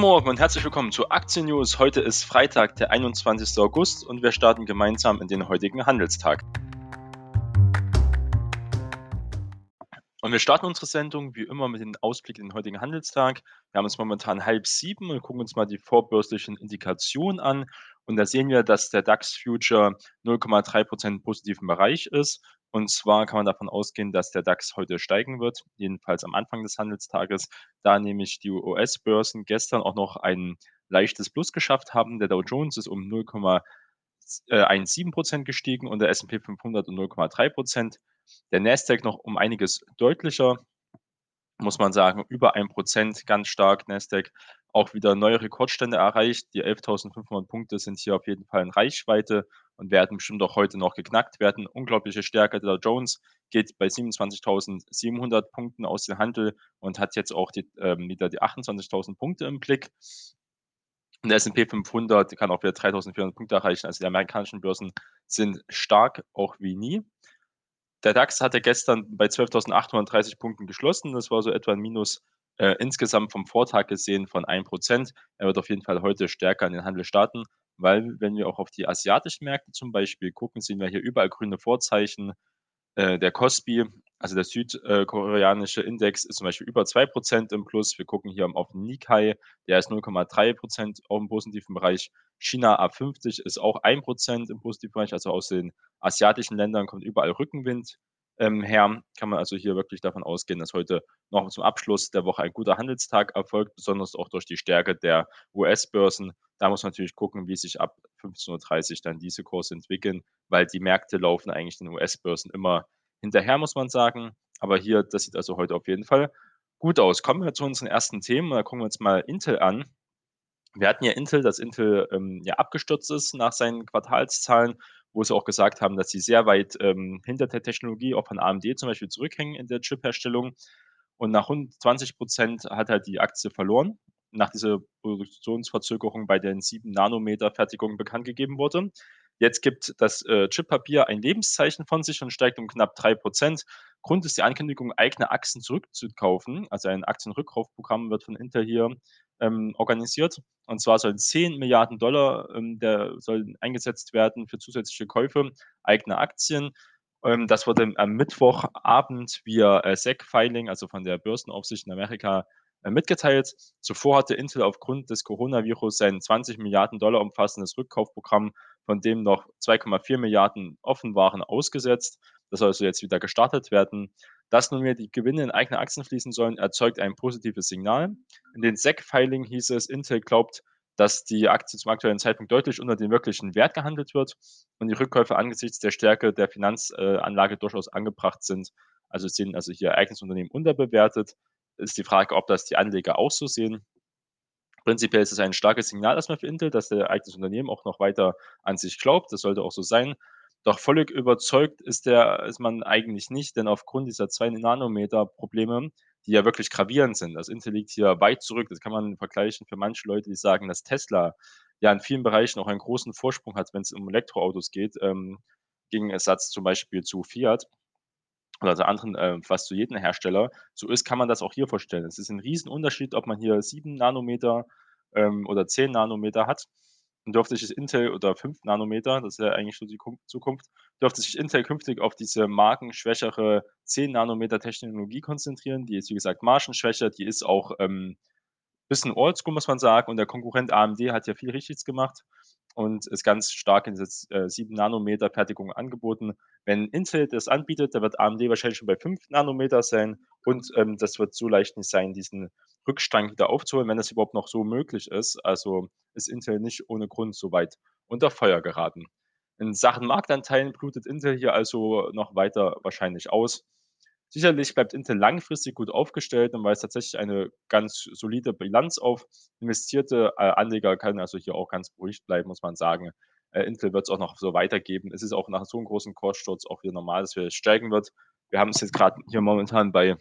Morgen und herzlich willkommen zu Aktien News. Heute ist Freitag, der 21. August und wir starten gemeinsam in den heutigen Handelstag. Und wir starten unsere Sendung wie immer mit dem Ausblick in den heutigen Handelstag. Wir haben uns momentan halb sieben und gucken uns mal die vorbörslichen Indikationen an. Und da sehen wir, dass der DAX Future 0,3% positiven Bereich ist. Und zwar kann man davon ausgehen, dass der DAX heute steigen wird, jedenfalls am Anfang des Handelstages, da nämlich die US-Börsen gestern auch noch ein leichtes Plus geschafft haben. Der Dow Jones ist um 0,17 Prozent gestiegen und der S&P 500 um 0,3 Prozent. Der Nasdaq noch um einiges deutlicher, muss man sagen, über 1 Prozent, ganz stark Nasdaq auch wieder neue Rekordstände erreicht. Die 11.500 Punkte sind hier auf jeden Fall in Reichweite und werden bestimmt auch heute noch geknackt werden. Unglaubliche Stärke. Der Jones geht bei 27.700 Punkten aus dem Handel und hat jetzt auch die, ähm, wieder die 28.000 Punkte im Blick. Und der S&P 500 kann auch wieder 3.400 Punkte erreichen. Also die amerikanischen Börsen sind stark, auch wie nie. Der DAX hatte gestern bei 12.830 Punkten geschlossen. Das war so etwa ein Minus äh, insgesamt vom Vortag gesehen von 1%. Er wird auf jeden Fall heute stärker in den Handel starten, weil wenn wir auch auf die asiatischen Märkte zum Beispiel gucken, sehen wir hier überall grüne Vorzeichen. Äh, der Kospi, also der südkoreanische Index, ist zum Beispiel über 2% im Plus. Wir gucken hier auf den Nikkei, der ist 0,3% auf dem positiven Bereich. China A50 ist auch 1% im positiven Bereich, also aus den asiatischen Ländern kommt überall Rückenwind ähm, her kann man also hier wirklich davon ausgehen, dass heute noch zum Abschluss der Woche ein guter Handelstag erfolgt, besonders auch durch die Stärke der US-Börsen. Da muss man natürlich gucken, wie sich ab 15.30 Uhr dann diese Kurse entwickeln, weil die Märkte laufen eigentlich den US-Börsen immer hinterher, muss man sagen. Aber hier, das sieht also heute auf jeden Fall gut aus. Kommen wir zu unseren ersten Themen. Da gucken wir uns mal Intel an. Wir hatten ja Intel, dass Intel ähm, ja abgestürzt ist nach seinen Quartalszahlen wo sie auch gesagt haben, dass sie sehr weit ähm, hinter der Technologie auch von AMD zum Beispiel zurückhängen in der Chip-Herstellung. Und nach rund 20 Prozent hat halt die Aktie verloren, nach dieser Produktionsverzögerung bei den 7-Nanometer-Fertigungen bekannt gegeben wurde. Jetzt gibt das äh, Chippapier ein Lebenszeichen von sich und steigt um knapp 3%. Grund ist die Ankündigung, eigene Aktien zurückzukaufen. Also ein Aktienrückkaufprogramm wird von Intel hier ähm, organisiert. Und zwar sollen 10 Milliarden Dollar ähm, der sollen eingesetzt werden für zusätzliche Käufe eigener Aktien. Ähm, das wurde am Mittwochabend via äh, SEC-Filing, also von der Börsenaufsicht in Amerika, äh, mitgeteilt. Zuvor hatte Intel aufgrund des Coronavirus sein 20 Milliarden Dollar umfassendes Rückkaufprogramm, von dem noch 2,4 Milliarden offen waren, ausgesetzt. Das soll also jetzt wieder gestartet werden. Dass nunmehr die Gewinne in eigene Aktien fließen sollen, erzeugt ein positives Signal. In den SEC-Filing hieß es, Intel glaubt, dass die Aktie zum aktuellen Zeitpunkt deutlich unter dem wirklichen Wert gehandelt wird und die Rückkäufe angesichts der Stärke der Finanzanlage durchaus angebracht sind. Also sind also hier Ereignisunternehmen unterbewertet. Ist die Frage, ob das die Anleger auch so sehen. Prinzipiell ist es ein starkes Signal erstmal für Intel, dass der Ereignisunternehmen auch noch weiter an sich glaubt. Das sollte auch so sein. Doch völlig überzeugt ist, der, ist man eigentlich nicht, denn aufgrund dieser 2 Nanometer Probleme, die ja wirklich gravierend sind, das Intel liegt hier weit zurück. Das kann man vergleichen für manche Leute, die sagen, dass Tesla ja in vielen Bereichen auch einen großen Vorsprung hat, wenn es um Elektroautos geht, ähm, gegen Ersatz zum Beispiel zu Fiat oder zu anderen, äh, fast zu jedem Hersteller. So ist, kann man das auch hier vorstellen. Es ist ein Riesenunterschied, ob man hier 7 Nanometer ähm, oder 10 Nanometer hat und dürfte sich Intel oder 5 Nanometer, das ist ja eigentlich so die Zukunft, dürfte sich Intel künftig auf diese markenschwächere 10 Nanometer Technologie konzentrieren. Die ist, wie gesagt, margenschwächer, die ist auch ähm, bisschen oldschool, muss man sagen. Und der Konkurrent AMD hat ja viel Richtiges gemacht und ist ganz stark in dieser äh, 7 Nanometer Fertigung angeboten. Wenn Intel das anbietet, dann wird AMD wahrscheinlich schon bei 5 Nanometer sein und ähm, das wird so leicht nicht sein, diesen Rückstand wieder aufzuholen, wenn das überhaupt noch so möglich ist. Also ist Intel nicht ohne Grund so weit unter Feuer geraten. In Sachen Marktanteilen blutet Intel hier also noch weiter wahrscheinlich aus. Sicherlich bleibt Intel langfristig gut aufgestellt und weist tatsächlich eine ganz solide Bilanz auf. Investierte äh, Anleger können also hier auch ganz beruhigt bleiben, muss man sagen. Äh, Intel wird es auch noch so weitergeben. Es ist auch nach so einem großen Kurssturz auch wieder normal, dass wir steigen wird. Wir haben es jetzt gerade hier momentan bei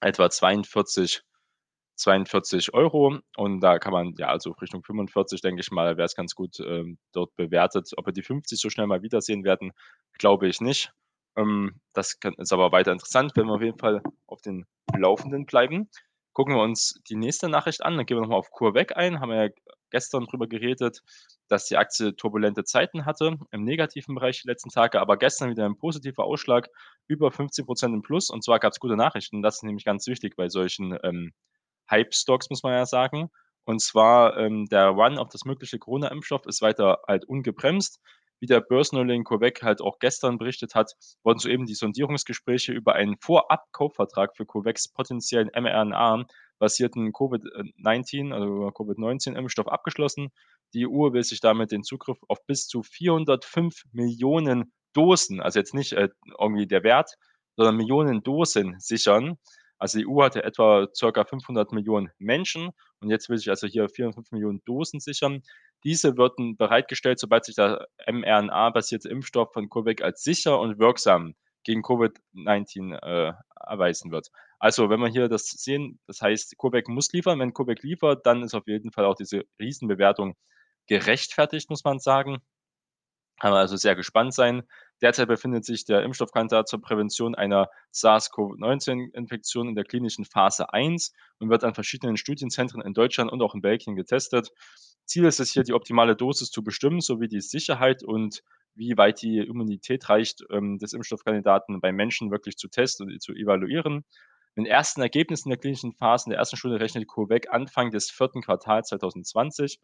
etwa 42 42 Euro und da kann man ja also Richtung 45, denke ich mal, wäre es ganz gut ähm, dort bewertet. Ob wir die 50 so schnell mal wiedersehen werden, glaube ich nicht. Ähm, das ist aber weiter interessant, wenn wir auf jeden Fall auf den Laufenden bleiben. Gucken wir uns die nächste Nachricht an, dann gehen wir noch mal auf CureVac ein. Haben wir ja gestern drüber geredet, dass die Aktie turbulente Zeiten hatte im negativen Bereich die letzten Tage, aber gestern wieder ein positiver Ausschlag, über 15% im Plus. Und zwar gab es gute Nachrichten. Das ist nämlich ganz wichtig bei solchen ähm, Hype-Stocks, muss man ja sagen. Und zwar ähm, der Run auf das mögliche Corona-Impfstoff ist weiter halt ungebremst. Wie der Börsennoling CureVac halt auch gestern berichtet hat, wurden soeben die Sondierungsgespräche über einen Vorab-Kaufvertrag für CureVacs potenziellen mRNA-basierten Covid-19, also Covid-19-Impfstoff abgeschlossen. Die EU will sich damit den Zugriff auf bis zu 405 Millionen Dosen, also jetzt nicht äh, irgendwie der Wert, sondern Millionen Dosen sichern. Also die EU hatte etwa ca. 500 Millionen Menschen und jetzt will sich also hier 405 Millionen Dosen sichern. Diese würden bereitgestellt, sobald sich der mRNA-basierte Impfstoff von CureVac als sicher und wirksam gegen Covid-19 äh, erweisen wird. Also wenn wir hier das sehen, das heißt, CureVac muss liefern. Wenn CureVac liefert, dann ist auf jeden Fall auch diese Riesenbewertung gerechtfertigt, muss man sagen. Kann man also sehr gespannt sein. Derzeit befindet sich der Impfstoffkandidat zur Prävention einer SARS-CoV-19-Infektion in der klinischen Phase 1 und wird an verschiedenen Studienzentren in Deutschland und auch in Belgien getestet. Ziel ist es hier, die optimale Dosis zu bestimmen, sowie die Sicherheit und wie weit die Immunität reicht, ähm, des Impfstoffkandidaten bei Menschen wirklich zu testen und zu evaluieren. Mit den ersten Ergebnissen der klinischen Phase in der ersten Stunde rechnet CureVac Anfang des vierten Quartals 2020.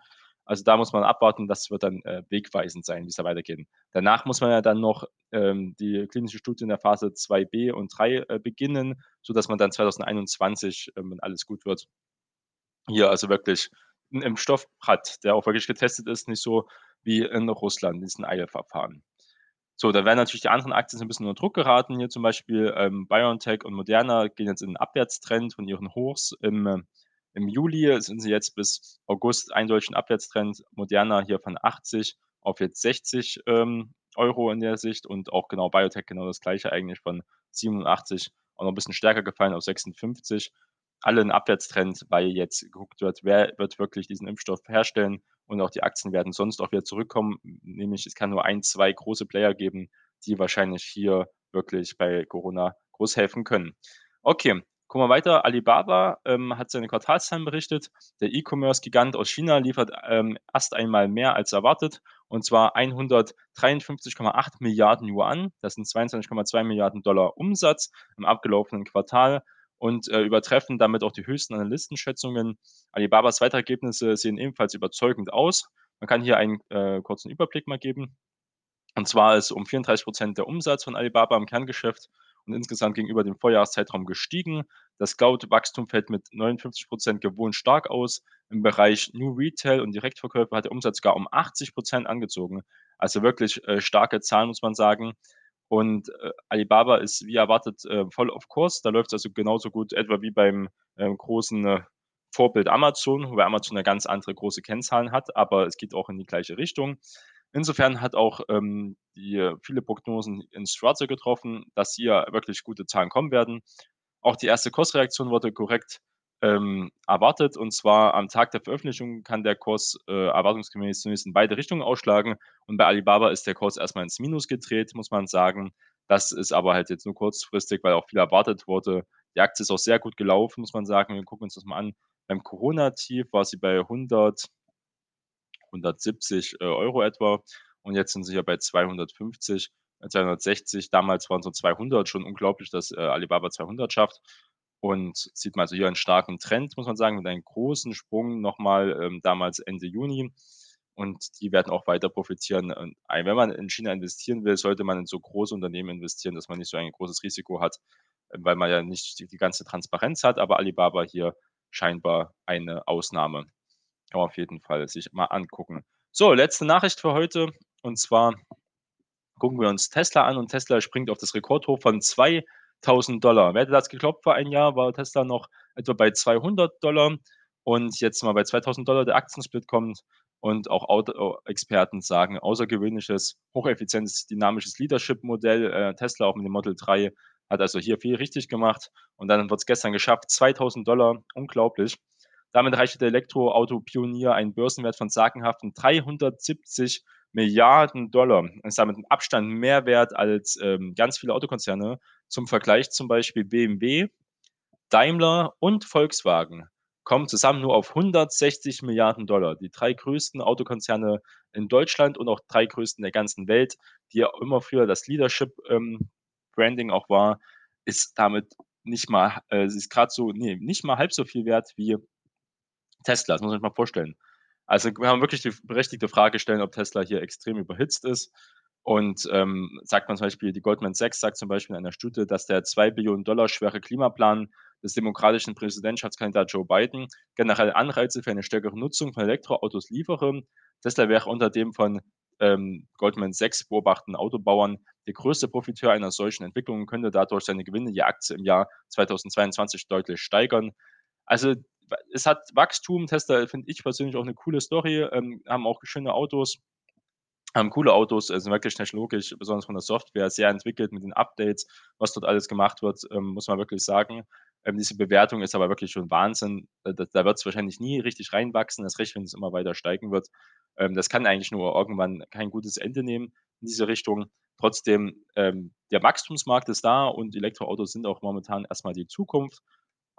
Also da muss man abwarten, das wird dann äh, wegweisend sein, wie es da weitergeht. Danach muss man ja dann noch ähm, die klinische Studie in der Phase 2b und 3 äh, beginnen, sodass man dann 2021, äh, wenn alles gut wird, hier also wirklich einen Impfstoff hat, der auch wirklich getestet ist, nicht so wie in Russland, diesen Eilverfahren. So, da werden natürlich die anderen Aktien ein bisschen unter Druck geraten. Hier zum Beispiel ähm, BioNTech und Moderna gehen jetzt in einen Abwärtstrend von ihren Hochs im im Juli sind sie jetzt bis August eindeutig ein Abwärtstrend. Moderna hier von 80 auf jetzt 60 ähm, Euro in der Sicht und auch genau Biotech genau das gleiche eigentlich von 87 auch noch ein bisschen stärker gefallen auf 56. Alle ein Abwärtstrend, weil jetzt geguckt wird, wer wird wirklich diesen Impfstoff herstellen und auch die Aktien werden sonst auch wieder zurückkommen. Nämlich es kann nur ein, zwei große Player geben, die wahrscheinlich hier wirklich bei Corona groß helfen können. Okay, Gucken wir weiter. Alibaba ähm, hat seine Quartalszahlen berichtet. Der E-Commerce-Gigant aus China liefert ähm, erst einmal mehr als erwartet, und zwar 153,8 Milliarden Yuan. Das sind 22,2 Milliarden Dollar Umsatz im abgelaufenen Quartal und äh, übertreffen damit auch die höchsten Analystenschätzungen. Alibabas weitere Ergebnisse sehen ebenfalls überzeugend aus. Man kann hier einen äh, kurzen Überblick mal geben. Und zwar ist um 34 Prozent der Umsatz von Alibaba im Kerngeschäft und insgesamt gegenüber dem Vorjahreszeitraum gestiegen. Das Cloud-Wachstum fällt mit 59 Prozent gewohnt stark aus. Im Bereich New Retail und Direktverkäufe hat der Umsatz gar um 80 Prozent angezogen. Also wirklich äh, starke Zahlen, muss man sagen. Und äh, Alibaba ist wie erwartet äh, voll auf Kurs. Da läuft es also genauso gut, etwa wie beim äh, großen äh, Vorbild Amazon, wobei Amazon eine ganz andere große Kennzahlen hat, aber es geht auch in die gleiche Richtung. Insofern hat auch ähm, die viele Prognosen ins Schwarze getroffen, dass hier wirklich gute Zahlen kommen werden. Auch die erste Kursreaktion wurde korrekt ähm, erwartet. Und zwar am Tag der Veröffentlichung kann der Kurs äh, erwartungsgemäß zunächst in beide Richtungen ausschlagen. Und bei Alibaba ist der Kurs erstmal ins Minus gedreht, muss man sagen. Das ist aber halt jetzt nur kurzfristig, weil auch viel erwartet wurde. Die Aktie ist auch sehr gut gelaufen, muss man sagen. Wir gucken uns das mal an. Beim Corona-Tief war sie bei 100 170 äh, Euro etwa und jetzt sind sie ja bei 250, 260. Äh, Damals waren so 200 schon unglaublich, dass äh, Alibaba 200 schafft. Und sieht man also hier einen starken Trend, muss man sagen, mit einem großen Sprung nochmal ähm, damals Ende Juni. Und die werden auch weiter profitieren. Und wenn man in China investieren will, sollte man in so große Unternehmen investieren, dass man nicht so ein großes Risiko hat, weil man ja nicht die, die ganze Transparenz hat. Aber Alibaba hier scheinbar eine Ausnahme. Man auf jeden Fall sich mal angucken. So, letzte Nachricht für heute. Und zwar gucken wir uns Tesla an und Tesla springt auf das Rekordhoch von 2000 Dollar. Wer hätte das geglaubt vor einem Jahr, war Tesla noch etwa bei 200 Dollar und jetzt mal bei 2000 Dollar der Aktiensplit kommt und auch Auto-Experten sagen, außergewöhnliches, hocheffizientes, dynamisches Leadership-Modell. Äh, Tesla auch mit dem Model 3 hat also hier viel richtig gemacht und dann wird es gestern geschafft, 2000 Dollar, unglaublich. Damit erreichte der Elektroauto-Pionier einen Börsenwert von sagenhaften 370 Milliarden Dollar. und ist damit im Abstand mehr wert als ähm, ganz viele Autokonzerne. Zum Vergleich zum Beispiel BMW Daimler und Volkswagen kommen zusammen nur auf 160 Milliarden Dollar. Die drei größten Autokonzerne in Deutschland und auch drei größten der ganzen Welt, die ja immer früher das Leadership ähm, auch war, ist damit nicht mal, äh, ist gerade so, nee, nicht mal halb so viel wert wie Tesla. Das muss man sich mal vorstellen. Also wir haben wirklich die berechtigte Frage stellen, ob Tesla hier extrem überhitzt ist. Und ähm, sagt man zum Beispiel, die Goldman Sachs sagt zum Beispiel in einer Studie, dass der 2 Billionen Dollar schwere Klimaplan des demokratischen Präsidentschaftskandidaten Joe Biden generell Anreize für eine stärkere Nutzung von Elektroautos liefere. Tesla wäre unter dem von ähm, Goldman Sachs beobachteten Autobauern der größte Profiteur einer solchen Entwicklung und könnte dadurch seine Gewinne je Aktie im Jahr 2022 deutlich steigern. Also es hat Wachstum. Tesla finde ich persönlich auch eine coole Story, ähm, haben auch schöne Autos, haben coole Autos, äh, sind wirklich technologisch, besonders von der Software, sehr entwickelt mit den Updates, was dort alles gemacht wird, ähm, muss man wirklich sagen. Ähm, diese Bewertung ist aber wirklich schon Wahnsinn. Äh, da, da wird es wahrscheinlich nie richtig reinwachsen, das recht, wenn es immer weiter steigen wird. Ähm, das kann eigentlich nur irgendwann kein gutes Ende nehmen in diese Richtung. Trotzdem, ähm, der Wachstumsmarkt ist da und Elektroautos sind auch momentan erstmal die Zukunft.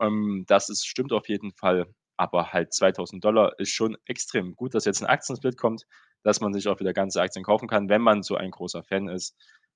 Ähm, das ist, stimmt auf jeden Fall. Aber halt 2000 Dollar ist schon extrem gut, dass jetzt ein Aktiensplit kommt dass man sich auch wieder ganze Aktien kaufen kann, wenn man so ein großer Fan ist.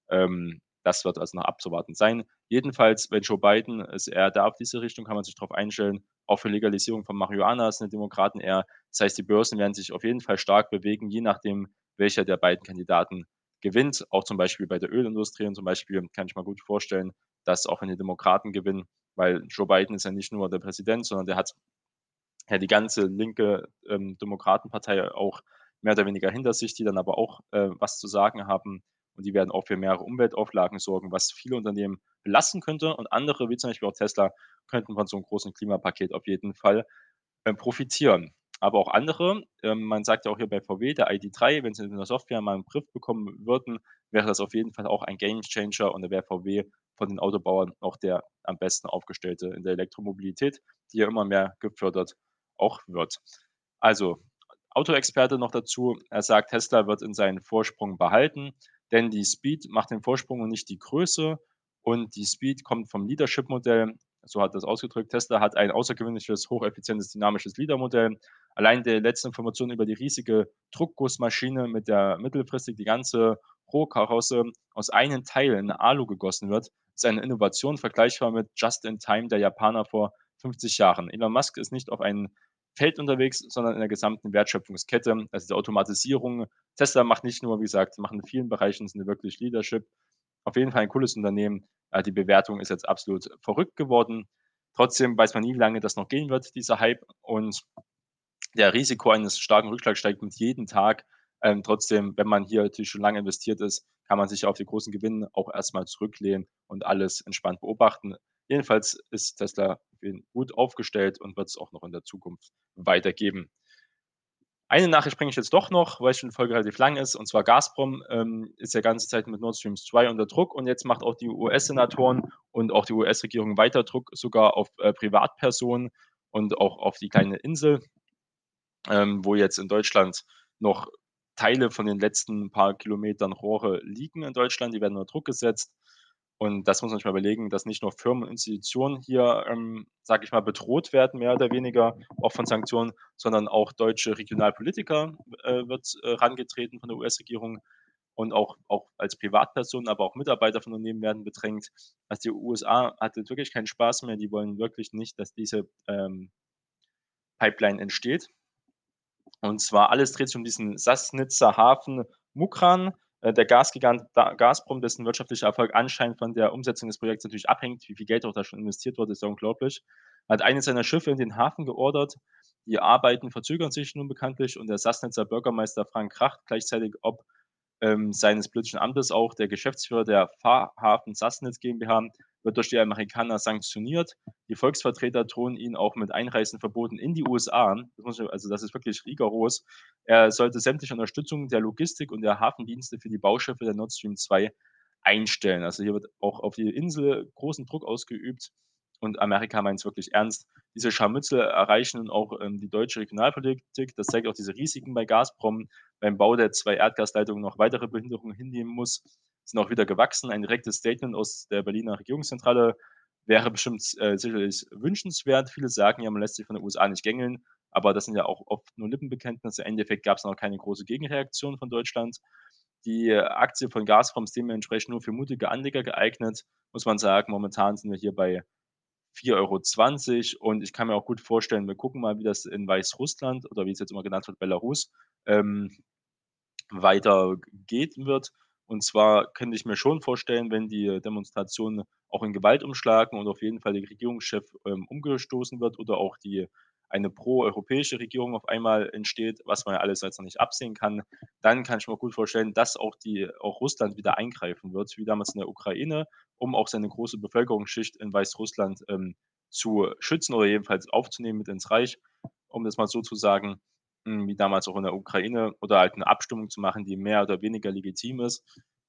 Ähm, das wird also noch abzuwarten sein. Jedenfalls, wenn Joe Biden ist eher da auf diese Richtung, kann man sich darauf einstellen. Auch für Legalisierung von Marihuana sind die Demokraten eher. Das heißt, die Börsen werden sich auf jeden Fall stark bewegen, je nachdem, welcher der beiden Kandidaten gewinnt. Auch zum Beispiel bei der Ölindustrie und zum Beispiel kann ich mal gut vorstellen, dass auch wenn die Demokraten gewinnen, weil Joe Biden ist ja nicht nur der Präsident, sondern der hat ja die ganze linke ähm, Demokratenpartei auch mehr oder weniger hinter sich, die dann aber auch äh, was zu sagen haben. Und die werden auch für mehrere Umweltauflagen sorgen, was viele Unternehmen belasten könnte. Und andere, wie zum Beispiel auch Tesla, könnten von so einem großen Klimapaket auf jeden Fall äh, profitieren. Aber auch andere, äh, man sagt ja auch hier bei VW, der ID3, wenn sie in der Software mal einen Griff bekommen würden, wäre das auf jeden Fall auch ein Game Changer und da wäre VW von den Autobauern auch der am besten aufgestellte in der Elektromobilität, die ja immer mehr gefördert auch wird. Also Autoexperte noch dazu. Er sagt, Tesla wird in seinen Vorsprung behalten, denn die Speed macht den Vorsprung und nicht die Größe. Und die Speed kommt vom Leadership-Modell. So hat das ausgedrückt. Tesla hat ein außergewöhnliches, hocheffizientes, dynamisches Leader-Modell. Allein die letzte Information über die riesige Druckgussmaschine, mit der mittelfristig die ganze Rohkarosse aus einem Teil in Alu gegossen wird, ist eine Innovation vergleichbar mit Just in Time der Japaner vor 50 Jahren. Elon Musk ist nicht auf einen Feld unterwegs, sondern in der gesamten Wertschöpfungskette. Also die Automatisierung. Tesla macht nicht nur, wie gesagt, machen in vielen Bereichen sind wirklich Leadership. Auf jeden Fall ein cooles Unternehmen. Die Bewertung ist jetzt absolut verrückt geworden. Trotzdem weiß man nie, wie lange das noch gehen wird, dieser Hype. Und der Risiko eines starken Rückschlags steigt mit jedem Tag. Ähm, trotzdem, wenn man hier natürlich schon lange investiert ist, kann man sich auf die großen Gewinne auch erstmal zurücklehnen und alles entspannt beobachten. Jedenfalls ist Tesla gut aufgestellt und wird es auch noch in der Zukunft weitergeben. Eine Nachricht bringe ich jetzt doch noch, weil schon die Folge relativ lang ist, und zwar Gazprom ähm, ist ja ganze Zeit mit Nord Stream 2 unter Druck und jetzt macht auch die US-Senatoren und auch die US-Regierung weiter Druck sogar auf äh, Privatpersonen und auch auf die kleine Insel, ähm, wo jetzt in Deutschland noch Teile von den letzten paar Kilometern Rohre liegen in Deutschland, die werden unter Druck gesetzt. Und das muss man sich mal überlegen, dass nicht nur Firmen und Institutionen hier, ähm, sage ich mal, bedroht werden, mehr oder weniger, auch von Sanktionen, sondern auch deutsche Regionalpolitiker äh, wird äh, rangetreten von der US-Regierung und auch, auch als Privatpersonen, aber auch Mitarbeiter von Unternehmen werden bedrängt. Also die USA hatte wirklich keinen Spaß mehr, die wollen wirklich nicht, dass diese ähm, Pipeline entsteht. Und zwar alles dreht sich um diesen Sassnitzer Hafen Mukran, äh, der Gasgigant Gazprom, dessen wirtschaftlicher Erfolg anscheinend von der Umsetzung des Projekts natürlich abhängt, wie viel Geld auch da schon investiert wurde, ist ja unglaublich, hat eines seiner Schiffe in den Hafen geordert. Die Arbeiten verzögern sich nun bekanntlich und der Sassnitzer Bürgermeister Frank Kracht gleichzeitig ob ähm, seines politischen Amtes auch der Geschäftsführer der Fahrhafen Sassnitz GmbH wird durch die Amerikaner sanktioniert. Die Volksvertreter drohen ihn auch mit Einreisenverboten in die USA. Das ich, also das ist wirklich rigoros. Er sollte sämtliche Unterstützung der Logistik und der Hafendienste für die Bauschiffe der Nord Stream 2 einstellen. Also hier wird auch auf die Insel großen Druck ausgeübt und Amerika meint es wirklich ernst. Diese Scharmützel erreichen nun auch ähm, die deutsche Regionalpolitik. Das zeigt auch diese Risiken bei Gazprom beim Bau der zwei Erdgasleitungen noch weitere Behinderungen hinnehmen muss sind auch wieder gewachsen. Ein direktes Statement aus der Berliner Regierungszentrale wäre bestimmt äh, sicherlich wünschenswert. Viele sagen ja, man lässt sich von den USA nicht gängeln, aber das sind ja auch oft nur Lippenbekenntnisse. Im Endeffekt gab's noch keine große Gegenreaktion von Deutschland. Die Aktie von Gazprom ist dementsprechend nur für mutige Anleger geeignet, muss man sagen. Momentan sind wir hier bei 4,20 € und ich kann mir auch gut vorstellen, wir gucken mal, wie das in Weißrussland oder wie es jetzt immer genannt wird, Belarus, ähm, weitergehen wird. Und zwar könnte ich mir schon vorstellen, wenn die Demonstrationen auch in Gewalt umschlagen und auf jeden Fall der Regierungschef, ähm, umgestoßen wird oder auch die eine proeuropäische Regierung auf einmal entsteht, was man ja alles jetzt noch nicht absehen kann, dann kann ich mir gut vorstellen, dass auch die auch Russland wieder eingreifen wird, wie damals in der Ukraine, um auch seine große Bevölkerungsschicht in Weißrussland, ähm, zu schützen oder jedenfalls aufzunehmen mit ins Reich, um das mal so zu sagen, hm, wie damals auch in der Ukraine oder halt 'ne Abstimmung zu machen, die mehr oder weniger legitim ist.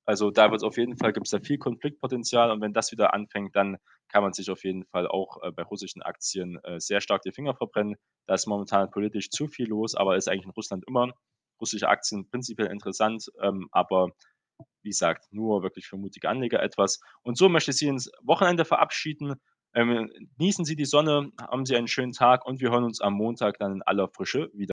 Also, da wird's auf jeden Fall gibt's da viel Konfliktpotenzial und wenn das wieder anfängt, dann kann man sich auf jeden Fall auch, äh, bei russischen Aktien, äh, sehr stark die Finger verbrennen. Da ist momentan politisch zu viel los, aber ist eigentlich in Russland immer. Russische Aktien prinzipiell interessant, ähm, aber wie gesagt, nur wirklich für mutige Anleger etwas. Und so möchte ich Sie ins Wochenende verabschieden. Ähm, genießen Sie die Sonne, haben Sie einen schönen Tag und wir hören uns am Montag dann in aller Frische wieder.